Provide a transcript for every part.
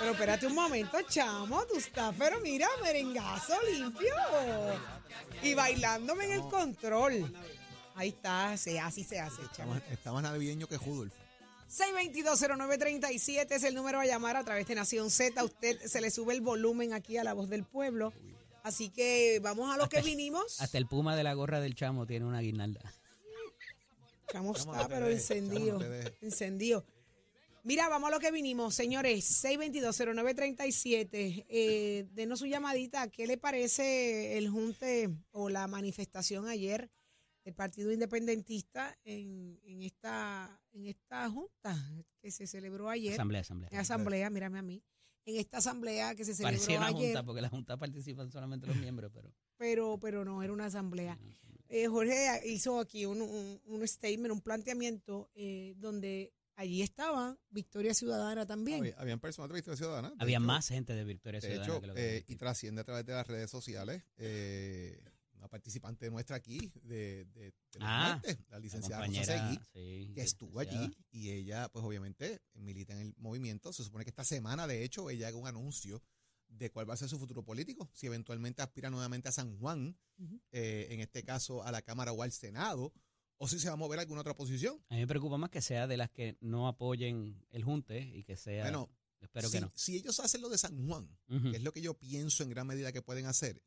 Pero espérate un momento, chamo, tú estás, pero mira, merengazo limpio. Y bailándome en el control. Ahí está, se, así se hace, chamo. Está más- navideño que Judolf. 6220937 es el número a llamar a través de Nación Z. A usted se le sube el volumen aquí a la voz del pueblo. Así que vamos a lo que vinimos. Hasta el puma de la gorra del chamo tiene una guirnalda. Chamo está, pero encendido. Encendido. Mira, vamos a lo que vinimos, señores. 6220937. Eh, denos su llamadita. ¿Qué le parece el junte o la manifestación ayer del Partido Independentista en, en esta, en esta junta que se celebró ayer? Asamblea, asamblea. Asamblea, mírame a mí. En esta asamblea que se celebró Parecía una ayer, junta, porque la junta participan solamente los miembros, pero. pero, pero no, era una asamblea. Eh, Jorge hizo aquí un, un, un statement, un planteamiento eh, donde allí estaba Victoria Ciudadana también. Había, habían personas de Victoria Ciudadana. de Había hecho- más gente de Victoria De Ciudadana hecho, que lo que eh, y trasciende a través de las redes sociales. eh, una participante nuestra aquí, de, de, Ah, martes, la la licenciada Rosa Seguí, sí, que estuvo allí y ella, pues obviamente, milita en el movimiento. Se supone que esta semana, de hecho, ella haga un anuncio de cuál va a ser su futuro político, si eventualmente aspira nuevamente a San Juan, eh, en este caso a la Cámara o al Senado, o si se va a mover a alguna otra posición. A mí me preocupa más que sea de las que no apoyen el junte y que sea. Bueno, espero si, que no. si ellos hacen lo de San Juan, que es lo que yo pienso en gran medida que pueden hacer,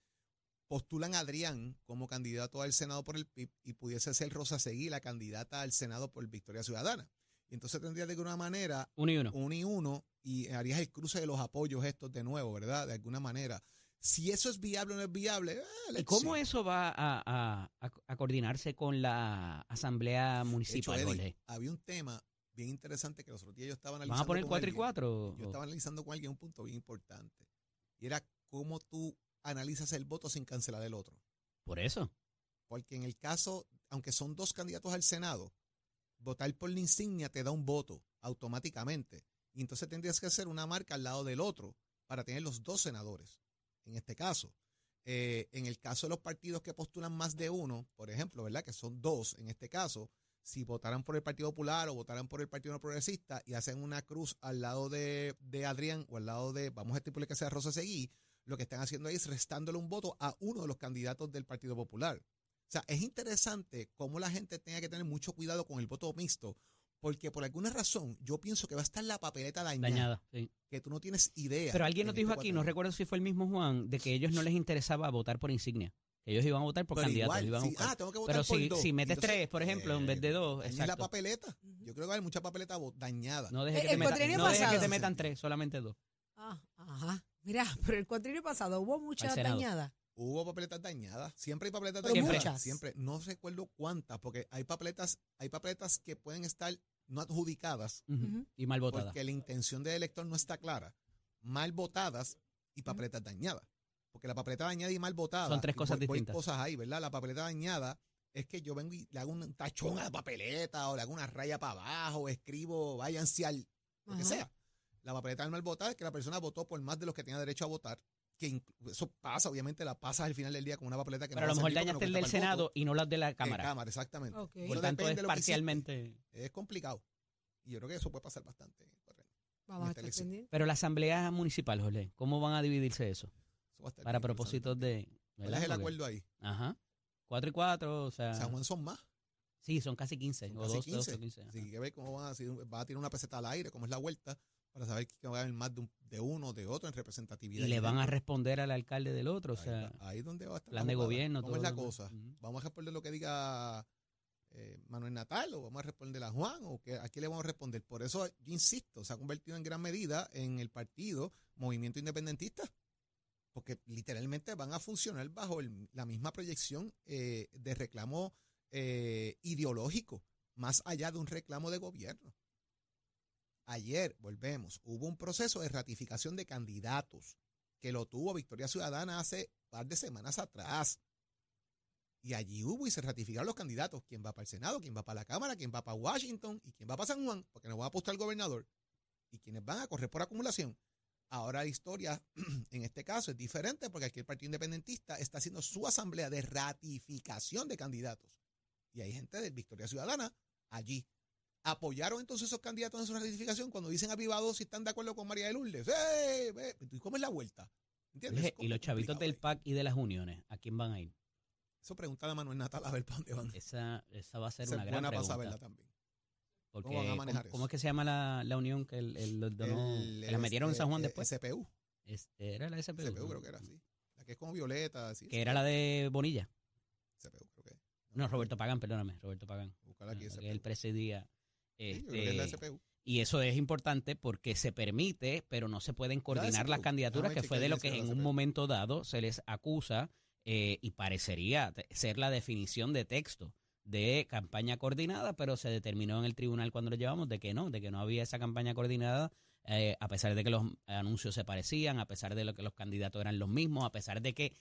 postulan a Adrián como candidato al Senado por el PIB y pudiese ser Rosa Seguí la candidata al Senado por Victoria Ciudadana. Y entonces tendría de alguna manera Uno y uno. uno y uno y harías el cruce de los apoyos estos de nuevo, ¿verdad? De alguna manera. Si eso es viable o no es viable, eh, ¿Y cómo eso va a, a- a- a coordinarse con la asamblea hecho, municipal, Eddie, había un tema bien interesante que los otros días yo estaba ¿Van analizando a poner con 4 y alguien. 4? Yo estaba analizando con alguien un punto bien importante. Y era cómo tú analizas el voto sin cancelar el otro. Por eso. Porque en el caso, aunque son dos candidatos al Senado, votar por la insignia te da un voto automáticamente. Y entonces tendrías que hacer una marca al lado del otro para tener los dos senadores, en este caso. Eh, en el caso de los partidos que postulan más de uno, por ejemplo, ¿verdad? Que son dos en este caso, si votaran por el Partido Popular o votaran por el Partido Progresista y hacen una cruz al lado de, de Adrián o al lado de, vamos a estipular que sea Rosa Seguí, lo que están haciendo ahí es restándole un voto a uno de los candidatos del Partido Popular. O sea, es interesante cómo la gente tenga que tener mucho cuidado con el voto mixto, porque por alguna razón yo pienso que va a estar la papeleta dañada, Dañada, sí. que tú no tienes idea. Pero alguien en nos este dijo aquí, no recuerdo si fue el mismo Juan, de que ellos no les interesaba votar por insignia. Ellos iban a votar por Pero candidatos. igual, iban a sí, buscar- ah, tengo que votar Pero por si, dos. si metes Entonces, tres, por ejemplo, en vez de dos, dañes la papeleta. Yo creo que va a haber mucha papeleta dañada. No dejes Eh, que, te el metan, cuatrienio no dejes que te metan tres, solamente dos. Ah, ajá. Mira, pero el cuatrillo pasado hubo muchas dañadas. Hubo papeletas dañadas. Siempre hay papeletas Pero dañadas. muchas. Siempre. No recuerdo cuántas, porque hay papeletas, hay papeletas que pueden estar no adjudicadas. Y mal votada. porque la intención del elector no está clara. Mal votadas y papeletas dañadas. Porque la papeleta dañada y mal votada. Son tres cosas voy- voy distintas. cosas ahí, ¿verdad? La papeleta dañada es que yo vengo y le hago un tachón a la papeleta o le hago una raya para abajo, o escribo, váyanse al lo que sea. La papeleta mal votada es que la persona votó por más de los que tenía derecho a votar. Que eso pasa, obviamente, la pasas al final del día con una papeleta que Pero a no lo va mejor dañaste no el del Senado voto. y no las de la Cámara. cámara, exactamente. Ok. Por tanto, es lo parcialmente. Es complicado. Y yo creo que eso puede pasar bastante. Vamos a estar. Pero la asamblea municipal, Jorge, ¿cómo van a dividirse eso? va a estar Para propósitos de. ¿Cuál es el acuerdo ahí? Ajá. Cuatro y cuatro, o sea. San Juan son más. Sí, son casi 15. Son o casi 12, 12, 15. 15. ajá. Así que ver cómo van a, si va a tirar una peseta al aire, cómo es la vuelta, para saber que va a haber más de, un- de uno o de otro en representatividad. Y le van a responder al alcalde del otro, o sea, ahí donde va a estar. plan la de gobierno, ¿Cómo todo es la cosa? ¿Vamos a responder lo que diga eh, Manuel Natal o vamos a responder a Juan? ¿O qué, a qué le vamos a responder? Por eso yo insisto, se ha convertido en gran medida en el partido Movimiento Independentista. Porque literalmente van a funcionar bajo el- la misma proyección eh, de reclamo eh, ideológico, más allá de un reclamo de gobierno. Ayer, volvemos, hubo un proceso de ratificación de candidatos que lo tuvo Victoria Ciudadana hace un par de semanas atrás. Y allí hubo y se ratificaron los candidatos. ¿Quién va para el Senado? ¿Quién va para la Cámara? ¿Quién va para Washington? ¿Y quién va para San Juan? Porque no va a apostar al gobernador. ¿Y quienes van a correr por acumulación? Ahora la historia, en este caso, es diferente porque aquí el Partido Independentista está haciendo su asamblea de ratificación de candidatos. Y hay gente de Victoria Ciudadana allí. Apoyaron entonces esos candidatos en su ratificación cuando dicen avivados si están de acuerdo con María de Lourdes. ¡Eh! ¿Y ¿Cómo es la vuelta? ¿Entiendes? Y los chavitos del PAC y de las uniones, ¿a quién van a ir? Eso pregunta a Manuel Natal a ver para dónde van. Esa, esa va a ser Esa una gran buena para pregunta. saberla también. Porque, ¿Cómo van a manejar ¿cómo, cómo eso? es que se llama la, la unión que el, el- los donó- El- que la metieron en San Juan después? SPU. Es- era la SPU. SPU creo que era así. La que es como violeta. Así, Que era la de Bonilla. SPU creo que. No, Roberto Pagán, perdóname, Roberto Pagán. Buscar aquí Ah, SPU. que él presidía. Es este, y eso es importante porque se permite, pero no se pueden coordinar las candidaturas, Déjame que fue de lo que en un momento dado se les acusa eh, y parecería ser la definición de texto de campaña coordinada, pero se determinó en el tribunal cuando lo llevamos de que no, de que no había esa campaña coordinada, eh, a pesar de que los anuncios se parecían, a pesar de lo que los candidatos eran los mismos, a pesar de que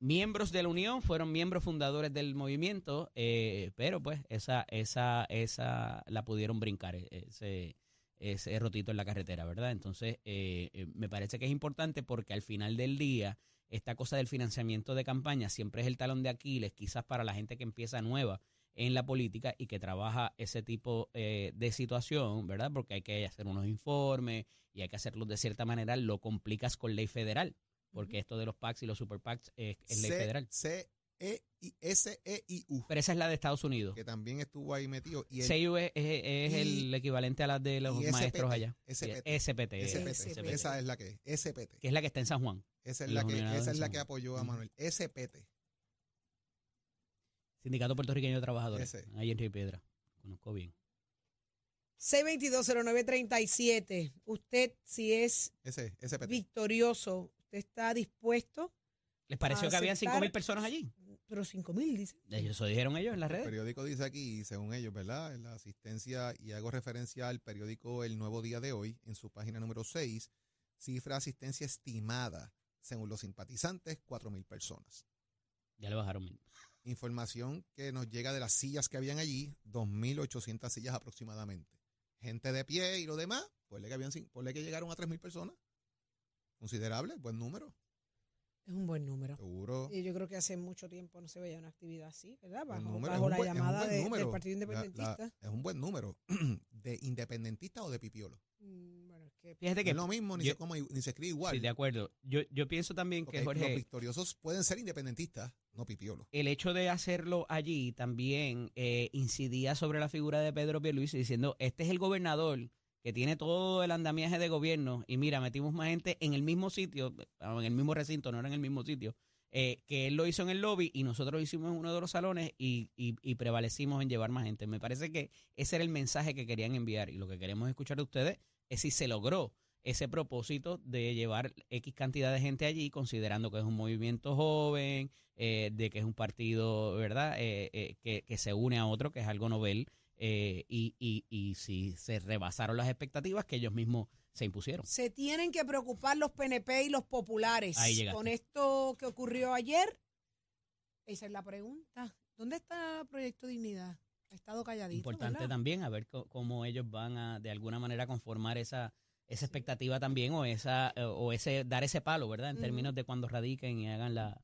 miembros de la Unión fueron miembros fundadores del movimiento, eh, pero pues esa, esa, esa la pudieron brincar, eh, ese, ese rotito en la carretera, ¿verdad? Entonces, eh, eh, me parece que es importante porque al final del día, esta cosa del financiamiento de campaña siempre es el talón de Aquiles, quizás para la gente que empieza nueva en la política y que trabaja ese tipo eh, de situación, ¿verdad? Porque hay que hacer unos informes y hay que hacerlos de cierta manera, lo complicas con ley federal, porque esto de los PACs y los super PACs es, es ley C- federal. C E I S E I U Pero esa es la de Estados Unidos. que también estuvo ahí metido y el CIU es, es- es el equivalente a las de los y SPT, maestros allá. SPT, SPT, SPT, SPT. esa es la que es SPT que es la que está en San Juan. esa es la que unionados esa es la son- que apoyó a. Manuel SPT Sindicato Puertorriqueño de Trabajadores. Ese. Ahí en Río Piedra. Conozco bien. 6220937. Usted, si es ese SPT victorioso, ¿usted está dispuesto? ¿Les pareció que habían aceptar- 5 mil personas allí? Pero 5 mil, dice. Eso dijeron ellos en las El redes. periódico dice aquí, según ellos, ¿verdad? En la asistencia, y hago referencia al periódico El Nuevo Día de hoy, en su página número 6, cifra de asistencia estimada, según los simpatizantes, 4.000 personas. Ya le bajaron mil. Información que nos llega de las sillas que habían allí, 2.800 sillas aproximadamente. Gente de pie y lo demás, ponle que, habían, que llegaron a 3.000 personas. Considerable, buen número, Es un buen número. seguro. Y yo creo que hace mucho tiempo no se veía una actividad así, ¿verdad? Bajo, número, la buen- llamada de- del. Partido La- la- Independentista. es un buen número. ¿De independentista o de pipiolo? Mm, Bueno, es que Fíjate No es lo mismo, ni, yo- se, como, ni se escribe igual. Sí, de acuerdo. Yo, yo pienso también que, Los Jorge, victoriosos pueden ser independentistas, no pipiolo. el hecho de hacerlo allí también eh, incidía sobre la figura de Pedro Pierluisi diciendo, este es el gobernador que tiene todo el andamiaje de gobierno y mira, metimos más gente en el mismo sitio, en el mismo recinto, no era en el mismo sitio, eh, que él lo hizo en el lobby y nosotros lo hicimos en uno de los salones y, y- y prevalecimos en llevar más gente. Me parece que ese era el mensaje que querían enviar y lo que queremos escuchar de ustedes es si se logró ese propósito de llevar X cantidad de gente allí, considerando que es un movimiento joven, eh, de que es un partido, ¿verdad?, eh, eh, que, que se une a otro, que es algo novel, eh, y, y, y si se rebasaron las expectativas que ellos mismos se impusieron. se tienen que preocupar los PNP y los populares con esto que ocurrió ayer. Esa es la pregunta. ¿Dónde está Proyecto Dignidad? Ha estado calladito. Importante ¿verdad? también a ver cómo ellos van a, de alguna manera, conformar esa esa expectativa también o esa eh, o ese dar ese palo, ¿verdad? En términos de cuando radiquen y hagan la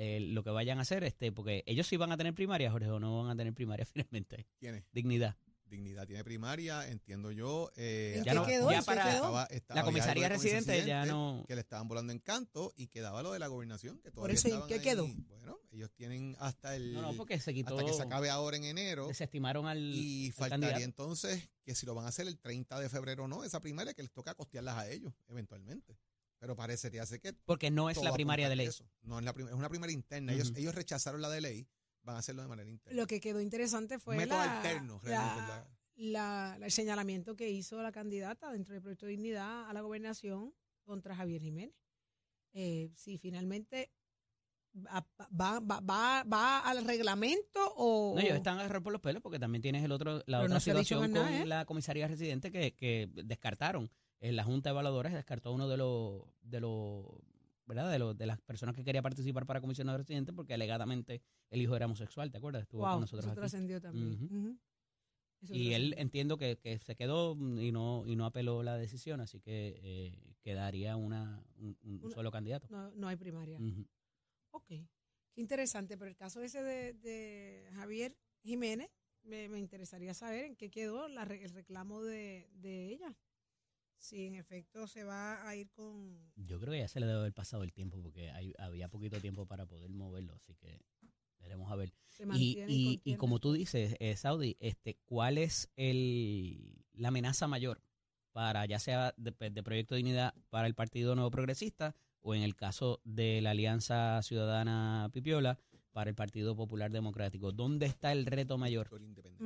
eh, lo que vayan a hacer, este, porque ellos sí van a tener primaria, Jorge, o no van a tener primaria finalmente. ¿Quién es? Dignidad. Dignidad tiene primaria, entiendo yo. eh, ¿En Ya qué no- quedó? ya ¿En qué para- quedó? estaba- estaba- La comisaría residente ya no Que le estaban volando en canto y quedaba lo de la gobernación. Que todavía eso, ¿en estaban qué ahí. quedó? Bueno, ellos tienen hasta el. No, no, porque se quitó hasta que se acabe ahora en enero. desestimaron al Y al faltaría candidato. entonces que si lo van a hacer el 30 de febrero o no, esa primaria que les toca costearlas a ellos, eventualmente. Pero parecería ser que porque no es la primaria de ley. eso. No es la es una primaria interna. ellos, ellos rechazaron la de ley, van a hacerlo de manera interna. Lo que quedó interesante fue Método la, alterno, la- realmente. la- la- el señalamiento que hizo la candidata dentro del Proyecto Dignidad a la gobernación contra Javier Jiménez. Eh, si finalmente va, va, va, va, al reglamento o... No, ellos están agarrados por los pelos porque también tienes el otro, la Pero otra no situación con nada, ¿eh? la comisaría residente que, que descartaron. En la Junta de Evaluadores descartó a uno de los, de los, ¿verdad? De los, de las personas que quería participar para comisionado residente porque alegadamente el hijo era homosexual, ¿te acuerdas? Estuvo Wow, con nosotros eso aquí. trascendió también. Eso Y él entiendo que, que se quedó y no y no apeló la decisión, así que eh, quedaría una, un, un Una- solo candidato. No, no hay primaria. Ujú. Ok. Qué interesante, pero el caso ese de, de Javier Jiménez me, me interesaría saber en qué quedó la el reclamo de, de ella. Si en efecto se va a ir con... Yo creo que ya se le debe haber pasado el tiempo porque hay- había poquito tiempo para poder moverlo, así que veremos a ver. Y, y, y como tú dices, eh, Saudi, este, ¿cuál es el, la amenaza mayor para ya sea de, de Proyecto de Dignidad para el Partido Nuevo Progresista o en el caso de la Alianza Ciudadana Pipiola para el Partido Popular Democrático? ¿Dónde está el reto mayor? Victoria.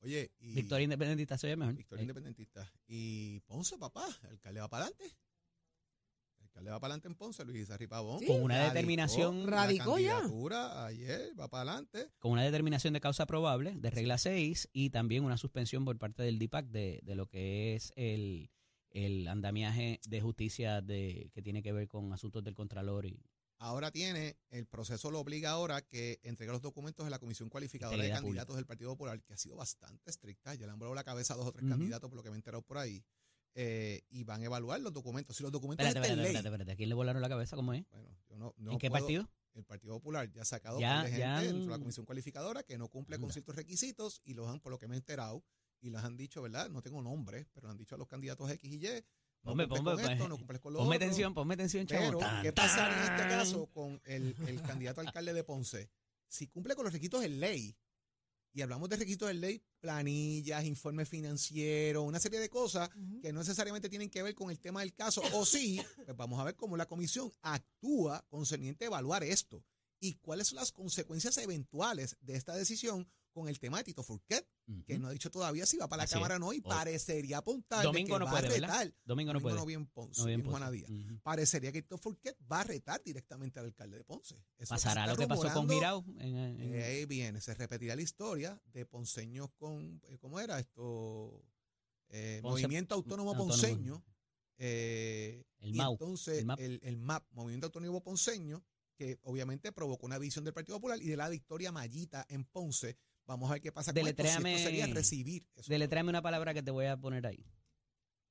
Oye, y Victoria Independentista se oye mejor. Victoria Eh, Independentista. Y Ponce, papá, el alcalde va para adelante. El alcalde va para adelante en Ponce, Luis Izarri Pavón. Sí. Con una Radicó determinación- Radicó ya. ayer, va para adelante. con una determinación de causa probable de regla 6 y también una suspensión por parte del DIPAC de, de lo que es el, el andamiaje de justicia de que tiene que ver con asuntos del Contralor y Ahora tiene, el proceso lo obliga ahora que entregue los documentos a la Comisión Cualificadora de Candidatos pública. del Partido Popular, que ha sido bastante estricta. Ya le han volado la cabeza a dos o tres candidatos, por lo que me he enterado por ahí. Eh, y van a evaluar los documentos. Si los documentos Espérate, están espérate, ley. espérate. ¿A quién le volaron la cabeza? ¿Cómo es? Bueno, yo no, no ¿En qué puedo- partido? El Partido Popular ya ha sacado Ya- de gente ya dentro de la Comisión Cualificadora que no cumple con ciertos requisitos y los han, por lo que me he enterado, y los han dicho, ¿verdad? No tengo nombre, pero han dicho a los candidatos X y Y, no Ponme, cumples ponme, con esto, pues, no cumples con lo Ponme otro. atención, ponme atención, chavo. Pero, Tan, ¿qué pasaría en este caso con el, el candidato alcalde de Ponce? Si cumple con los requisitos de ley, y hablamos de requisitos de ley, planillas, informes financieros, una serie de cosas que no necesariamente tienen que ver con el tema del caso, o sí, pues vamos a ver cómo la comisión actúa concerniente a evaluar esto y cuáles son las consecuencias eventuales de esta decisión con el tema de Tito Furquet, que no ha dicho todavía si va para la Así. Cámara o no, y parecería apuntar Domingo que no va puede, a ¿verdad? retar. Domingo no Domingo puede. no vi en Ponce, No bien puesto. Díaz. Ujú. Parecería que Tito Furquet va a retar directamente al alcalde de Ponce. Eso Pasará lo que pasó con. Girao. en- en- Eh, ahí viene, se repetirá la historia de ponceños con, eh, ¿cómo era esto? Eh, Ponce- Movimiento Autónomo Autónomo. Ponceño. eh, El y MAU, entonces el MAP. el, el MAP, Movimiento Autónomo Ponceño, que obviamente provocó una división del Partido Popular y de la victoria Mallita en Ponce. Vamos a ver qué pasa con esto, si esto Deletréame- sería recibir. Deletréame una palabra que te voy a poner ahí.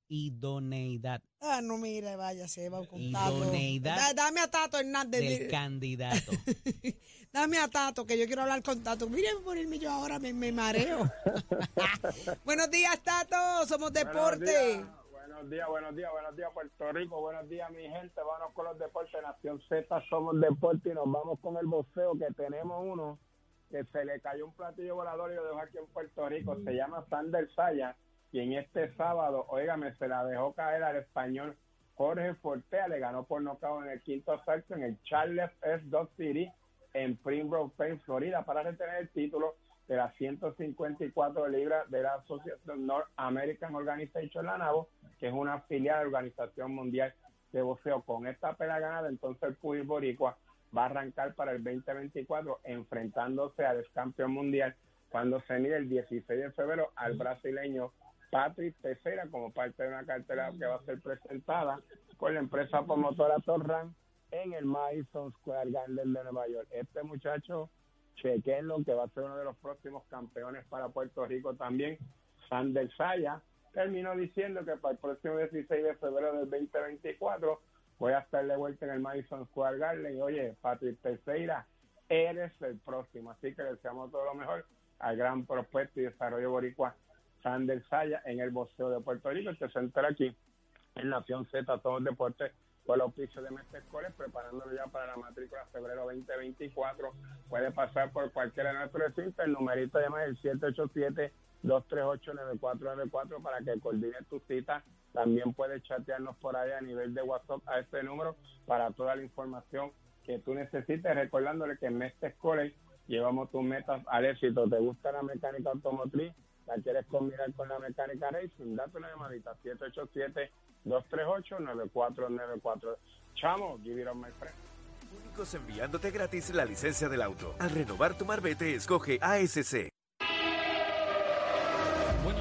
Idoneidad Ah, no, mire, vaya, se va con Tato. Idoneidad Da- dame a Tato Hernández. del di- candidato. Dame a Tato, que yo quiero hablar con Tato. Miren, ponerme yo ahora, me, me mareo. Buenos días, Tato. Somos deporte. Buenos días, buenos días, buenos días Puerto Rico, buenos días mi gente, vamos con los deportes, Nación Z somos deporte y nos vamos con el boxeo que tenemos uno que se le cayó un platillo volador y lo dejó aquí en Puerto Rico, se llama Sander Saya y en este sábado, óigame, se la dejó caer al español Jorge Fortea, le ganó por nocaut en el quinto asalto en el Charles S. Dog City en Primrose Plain, Florida, para retener el título de las 154 libras de la Asociación North American Organization, la NABO, que es una filial de la Organización Mundial de Boxeo. Con esta pelea ganada, entonces el Puy Boricua va a arrancar para el 2024 enfrentándose al ex campeón mundial cuando se mide el 16 de febrero al brasileño Patrick Teixeira como parte de una cartera que va a ser presentada por la empresa promotora Torran en el Madison Square Garden de Nueva York. Este muchacho, chequenlo, que va a ser uno de los próximos campeones para Puerto Rico también. Sander Saya terminó diciendo que para el próximo 16 de febrero del 2024 voy a estar de vuelta en el Madison Square Garden. Y oye, Patrick Teixeira, eres el próximo. Así que le deseamos todo lo mejor al gran prospecto y desarrollo boricua Sander Saya en el boxeo de Puerto Rico, que se entera aquí en Nación Z, todos los deportes con el auspicio de Mestre Escoles, preparándolo ya para la matrícula febrero 2024. Puede pasar por cualquiera de nuestros recintos. El numerito llama el 787-238-9494 para que coordine tu cita. También puedes chatearnos por ahí a nivel de WhatsApp a este número para toda la información que tú necesites. Recordándole que en Mestre Escoles llevamos tus metas al éxito. ¿Te gusta la mecánica automotriz? ¿La quieres combinar con la mecánica racing? Date una llamadita 787-238-9494. Chamo, give it on my friend. Únicos enviándote gratis la licencia del auto. Al renovar tu marbete, escoge ASC.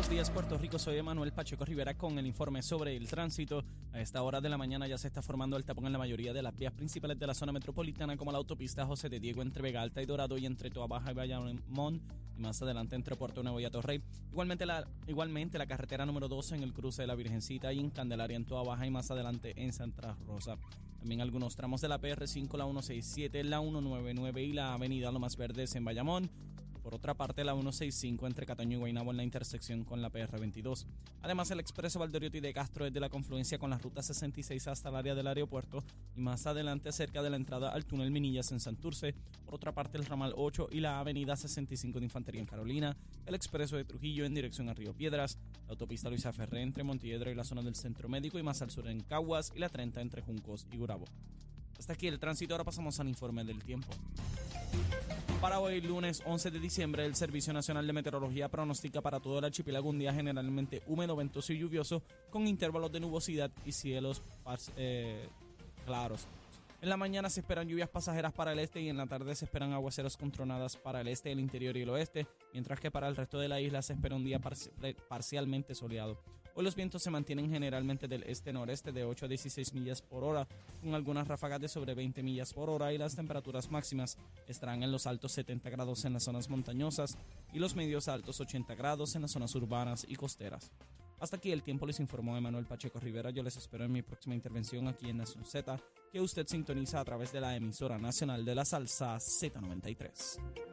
Buenos días Puerto Rico, soy Emanuel Pacheco Rivera con el informe sobre el tránsito. A esta hora de la mañana ya se está formando el tapón en la mayoría de las vías principales de la zona metropolitana como la autopista José de Diego entre Vega Alta y Dorado y entre Toa Baja y Bayamón y más adelante entre Puerto Nuevo y Atorrey. Igualmente la, igualmente la carretera número 12 en el cruce de la Virgencita y en Candelaria en Toa Baja y más adelante en Santa Rosa. También algunos tramos de la PR5, la 167, la 199 y la avenida Lomas Verdes en Bayamón Por otra parte, la 165 entre Cataño y Guaynabo en la intersección con la PR22. Además, el expreso Valdoriotti de Castro desde la confluencia con la ruta 66 hasta el área del aeropuerto y más adelante cerca de la entrada al túnel Minillas en Santurce. Por otra parte, el ramal 8 y la avenida 65 de Infantería en Carolina, el expreso de Trujillo en dirección a Río Piedras, la autopista Luisa Ferré entre Montiedro y la zona del Centro Médico y más al sur en Caguas y la 30 entre Juncos y Gurabo. Hasta aquí el tránsito, ahora pasamos al informe del tiempo. Para hoy, lunes 11 de diciembre, el Servicio Nacional de Meteorología pronostica para todo el archipiélago un día generalmente húmedo, ventoso y lluvioso, con intervalos de nubosidad y cielos eh, claros. En la mañana se esperan lluvias pasajeras para el este y en la tarde se esperan aguaceros con tronadas para el este, el interior y el oeste, mientras que para el resto de la isla se espera un día parcialmente soleado. Hoy los vientos se mantienen generalmente del este-noreste de 8 a 16 millas por hora, con algunas ráfagas de sobre 20 millas por hora y las temperaturas máximas estarán en los altos 70 grados en las zonas montañosas y los medios altos 80 grados en las zonas urbanas y costeras. Hasta aquí el tiempo les informó Emanuel Pacheco Rivera. Yo les espero en mi próxima intervención aquí en Nación Z, que usted sintoniza a través de la emisora nacional de la salsa Z93.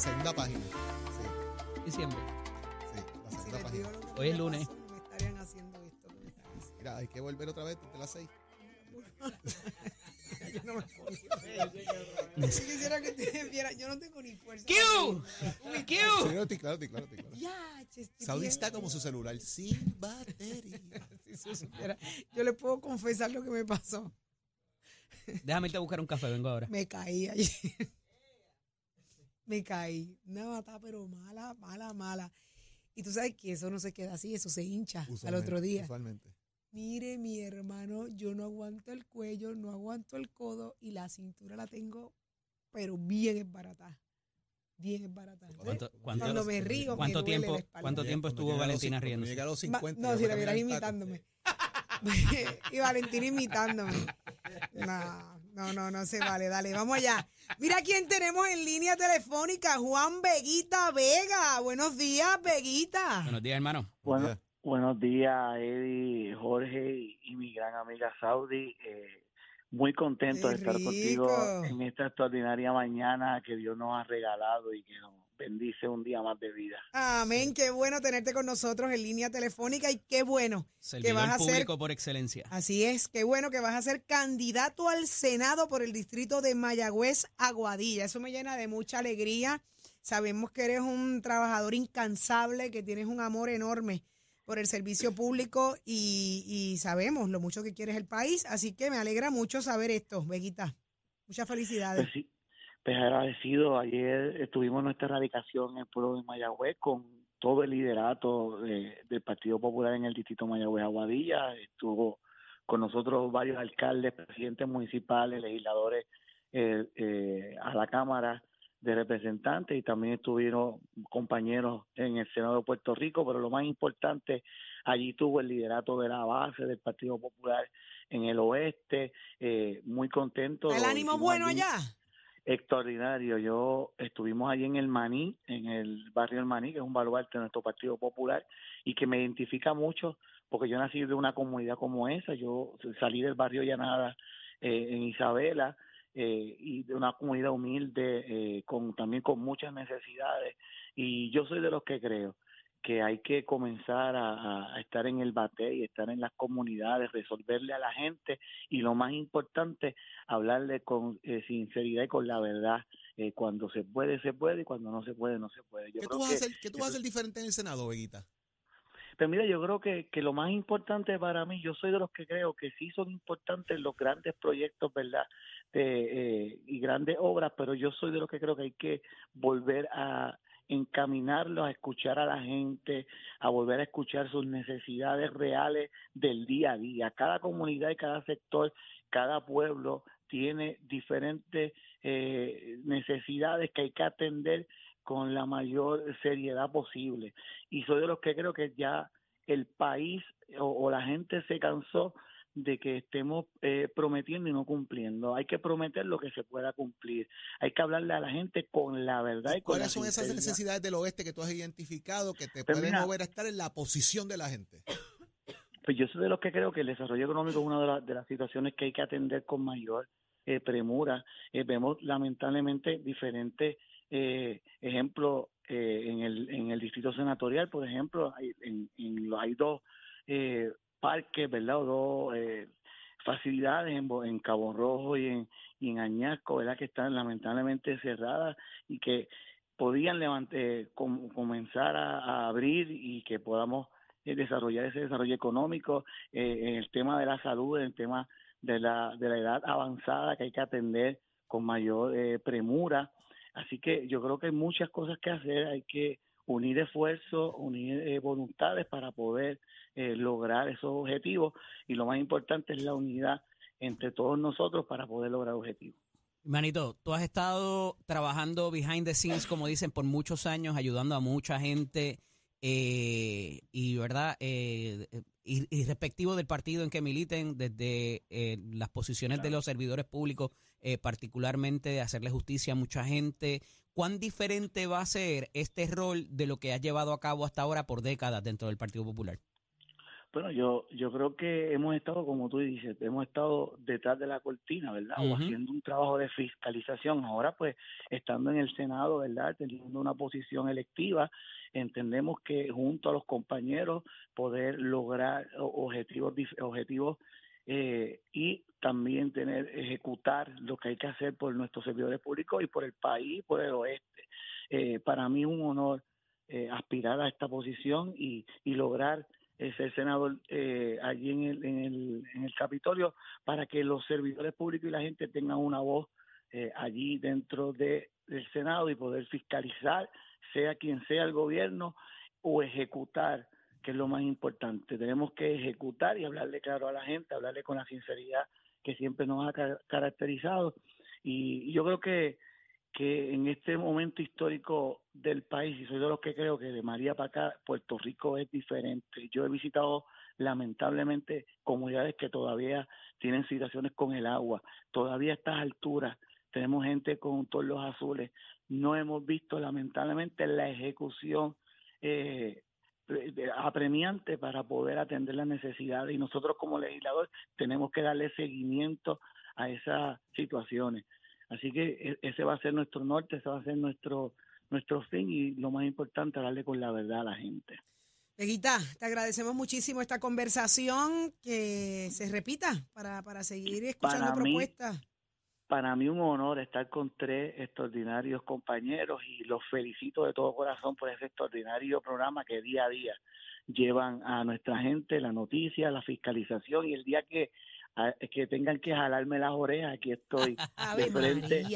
Segunda página. Sí, Diciembre. sí, la Si segunda les página. Hoy es lunes. pasa, Me estarían haciendo esto. Mira, hay que volver otra vez desde las seis. Yo no me puedo Si quisiera que ustedes vieran, yo no tengo ni fuerza. ¡Q! Sí, ¡Q! no, estoy claro, claro, claro. Ya, Saudi está como su celular, sin batería. Si se supiera. Yo le puedo confesar lo que me pasó. Déjame irte a buscar un café, vengo ahora. Me caí ayer. Me caí. Una matada, pero mala, mala, mala. Y tú sabes que eso no se queda así, eso se hincha al otro día. Usualmente. Mire, mi hermano, yo no aguanto el cuello, no aguanto el codo y la cintura la tengo, pero bien esbaratada. Bien esbaratada. ¿Cuánto, cuánto- Cuando me río, cuánto me duele tiempo, la espalda. cuánto tiempo estuvo los Valentina riéndose? Llega a los Ma- 50. no, si la vieras imitándome. y Valentina imitándome. No, no, no, no se vale. Dale, vamos allá. Mira quién tenemos en línea telefónica, Juan Veguita Vega. Buenos días, Veguita. Buenos días, hermano. Bueno, buenos días, Eddie, Jorge y, y mi gran amiga Saudi. Eh, muy contento Qué de estar contigo en esta extraordinaria mañana que Dios nos ha regalado y que nos bendice un día más de vida. Amén, qué bueno tenerte con nosotros en línea telefónica y qué bueno que Servidor vas a ser público por excelencia. Así es, qué bueno que vas a ser candidato al Senado por el distrito de Mayagüez, Aguadilla. Eso me llena de mucha alegría. Sabemos que eres un trabajador incansable, que tienes un amor enorme por el servicio público y, y sabemos lo mucho que quieres el país. Así que me alegra mucho saber esto, Veguita. Muchas felicidades. Pues sí, pues agradecido. Ayer estuvimos nuestra erradicación en el pueblo de Mayagüez con todo el liderato de- del Partido Popular en el distrito Mayagüez Aguadilla. Estuvo con nosotros varios alcaldes, presidentes municipales, legisladores eh, eh, a la Cámara de Representantes y también estuvieron compañeros en el Senado de Puerto Rico, pero lo más importante, allí tuvo el liderato de la base del Partido Popular en el oeste, eh, muy contento. ¿El ánimo bueno allí. allá? Extraordinario. Yo estuvimos allí en el Maní, en el barrio del Maní, que es un baluarte de nuestro Partido Popular y que me identifica mucho porque yo nací de una comunidad como esa. Yo salí del barrio Llanada eh, en Isabela eh, y de una comunidad humilde eh, con también con muchas necesidades y yo soy de los que creo que hay que comenzar a, estar en el bate y estar en las comunidades, resolverle a la gente y lo más importante, hablarle con eh, sinceridad y con la verdad. Eh, cuando se puede, se puede y cuando no se puede, no se puede. Yo ¿Qué creo tú, vas que, a hacer, ¿Qué tú vas a hacer diferente en el Senado, Veguita? Pero mira, yo creo que, que lo más importante para mí, yo soy de los que creo que sí son importantes los grandes proyectos, ¿verdad? De, eh, y grandes obras, pero yo soy de los que creo que hay que volver a encaminarlos a escuchar a la gente, a volver a escuchar sus necesidades reales del día a día. Cada comunidad y cada sector, cada pueblo tiene diferentes eh, necesidades que hay que atender con la mayor seriedad posible. Y soy de los que creo que ya el país o, la gente se cansó de que estemos eh, prometiendo y no cumpliendo. Hay que prometer lo que se pueda cumplir. Hay que hablarle a la gente con la verdad y con ¿Cuáles son esas necesidades del oeste que tú has identificado que te pues pueden mover a estar en la posición de la gente? Pues yo soy de los que creo que el desarrollo económico es una de, las situaciones que hay que atender con mayor eh, premura. Eh, vemos lamentablemente diferentes eh, ejemplos en, el, en el distrito senatorial, por ejemplo, hay, en, hay dos parques, ¿verdad? O dos facilidades en, en, Cabo Rojo y en, Añasco, ¿verdad? Que están lamentablemente cerradas y que podían levantar, comenzar a, abrir y que podamos desarrollar ese desarrollo económico, en el tema de la salud, en el tema de la, de la edad avanzada que hay que atender con mayor eh, premura. Así que yo creo que hay muchas cosas que hacer, hay que unir esfuerzos, unir eh, voluntades para poder eh, lograr esos objetivos. Y lo más importante es la unidad entre todos nosotros para poder lograr objetivos. Manito, tú has estado trabajando behind the scenes, como dicen, por muchos años, ayudando a mucha gente eh, y verdad eh, y, respectivo del partido en que militen desde eh, las posiciones de los servidores públicos eh, particularmente de hacerle justicia a mucha gente cuán diferente va a ser este rol de lo que ha llevado a cabo hasta ahora por décadas dentro del Partido Popular bueno, yo, yo creo que hemos estado, como tú dices, hemos estado detrás de la cortina, ¿verdad? O haciendo un trabajo de fiscalización. Ahora, pues, estando en el Senado, ¿verdad? Teniendo una posición electiva, entendemos que junto a los compañeros poder lograr objetivos, objetivos eh, y también tener, ejecutar lo que hay que hacer por nuestros servidores públicos y por el país, por el oeste. Eh, para mí un honor eh, aspirar a esta posición y, y lograr ser senador eh, allí en el, en, el, en el Capitolio para que los servidores públicos y la gente tengan una voz allí dentro de, del Senado y poder fiscalizar, sea quien sea el gobierno, o ejecutar, que es lo más importante. Tenemos que ejecutar y hablarle claro a la gente, hablarle con la sinceridad que siempre nos ha caracterizado. y yo creo que que en este momento histórico del país, y soy de los que creo que de María para acá, Puerto Rico es diferente. Yo he visitado lamentablemente comunidades que todavía tienen situaciones con el agua, todavía a estas alturas tenemos gente con todos los azules, no hemos visto lamentablemente la ejecución eh, apremiante para poder atender las necesidades y nosotros como legisladores tenemos que darle seguimiento a esas situaciones. Así que e, ese va a ser nuestro norte, ese va a ser nuestro, nuestro fin y lo más importante, darle con la verdad a la gente. Peguita, te agradecemos muchísimo esta conversación, que se repita para, para seguir escuchando propuestas. Para mí un honor estar con tres extraordinarios compañeros y los felicito de todo corazón por ese extraordinario programa que día a día llevan a nuestra gente la noticia, la fiscalización y el día que que tengan que jalarme las orejas, aquí estoy de frente,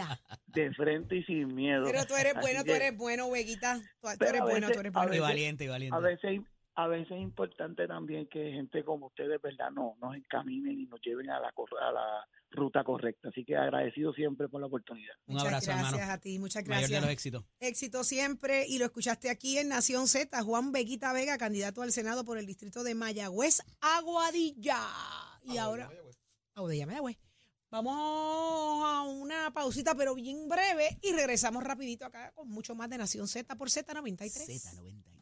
de frente y sin miedo. Pero tú eres bueno, tú eres bueno, hueguita. Tú, eres bueno, tú eres bueno. y valiente, y valiente. A veces, a veces es importante también que gente como ustedes, ¿verdad? No, nos encaminen y nos lleven a la, a la ruta correcta. Así que agradecido siempre por la oportunidad. Un abrazo, gracias a ti, muchas gracias. Mayor de los éxitos. Éxito siempre y lo escuchaste aquí en Nación Z, Juan Veguita Vega, candidato al Senado por el distrito de Mayagüez, Aguadilla. Y ahora, Audilla Mayagüez. Vamos a una pausita, pero bien breve, y regresamos rapidito acá con mucho más de Nación Z por Z93. Z93.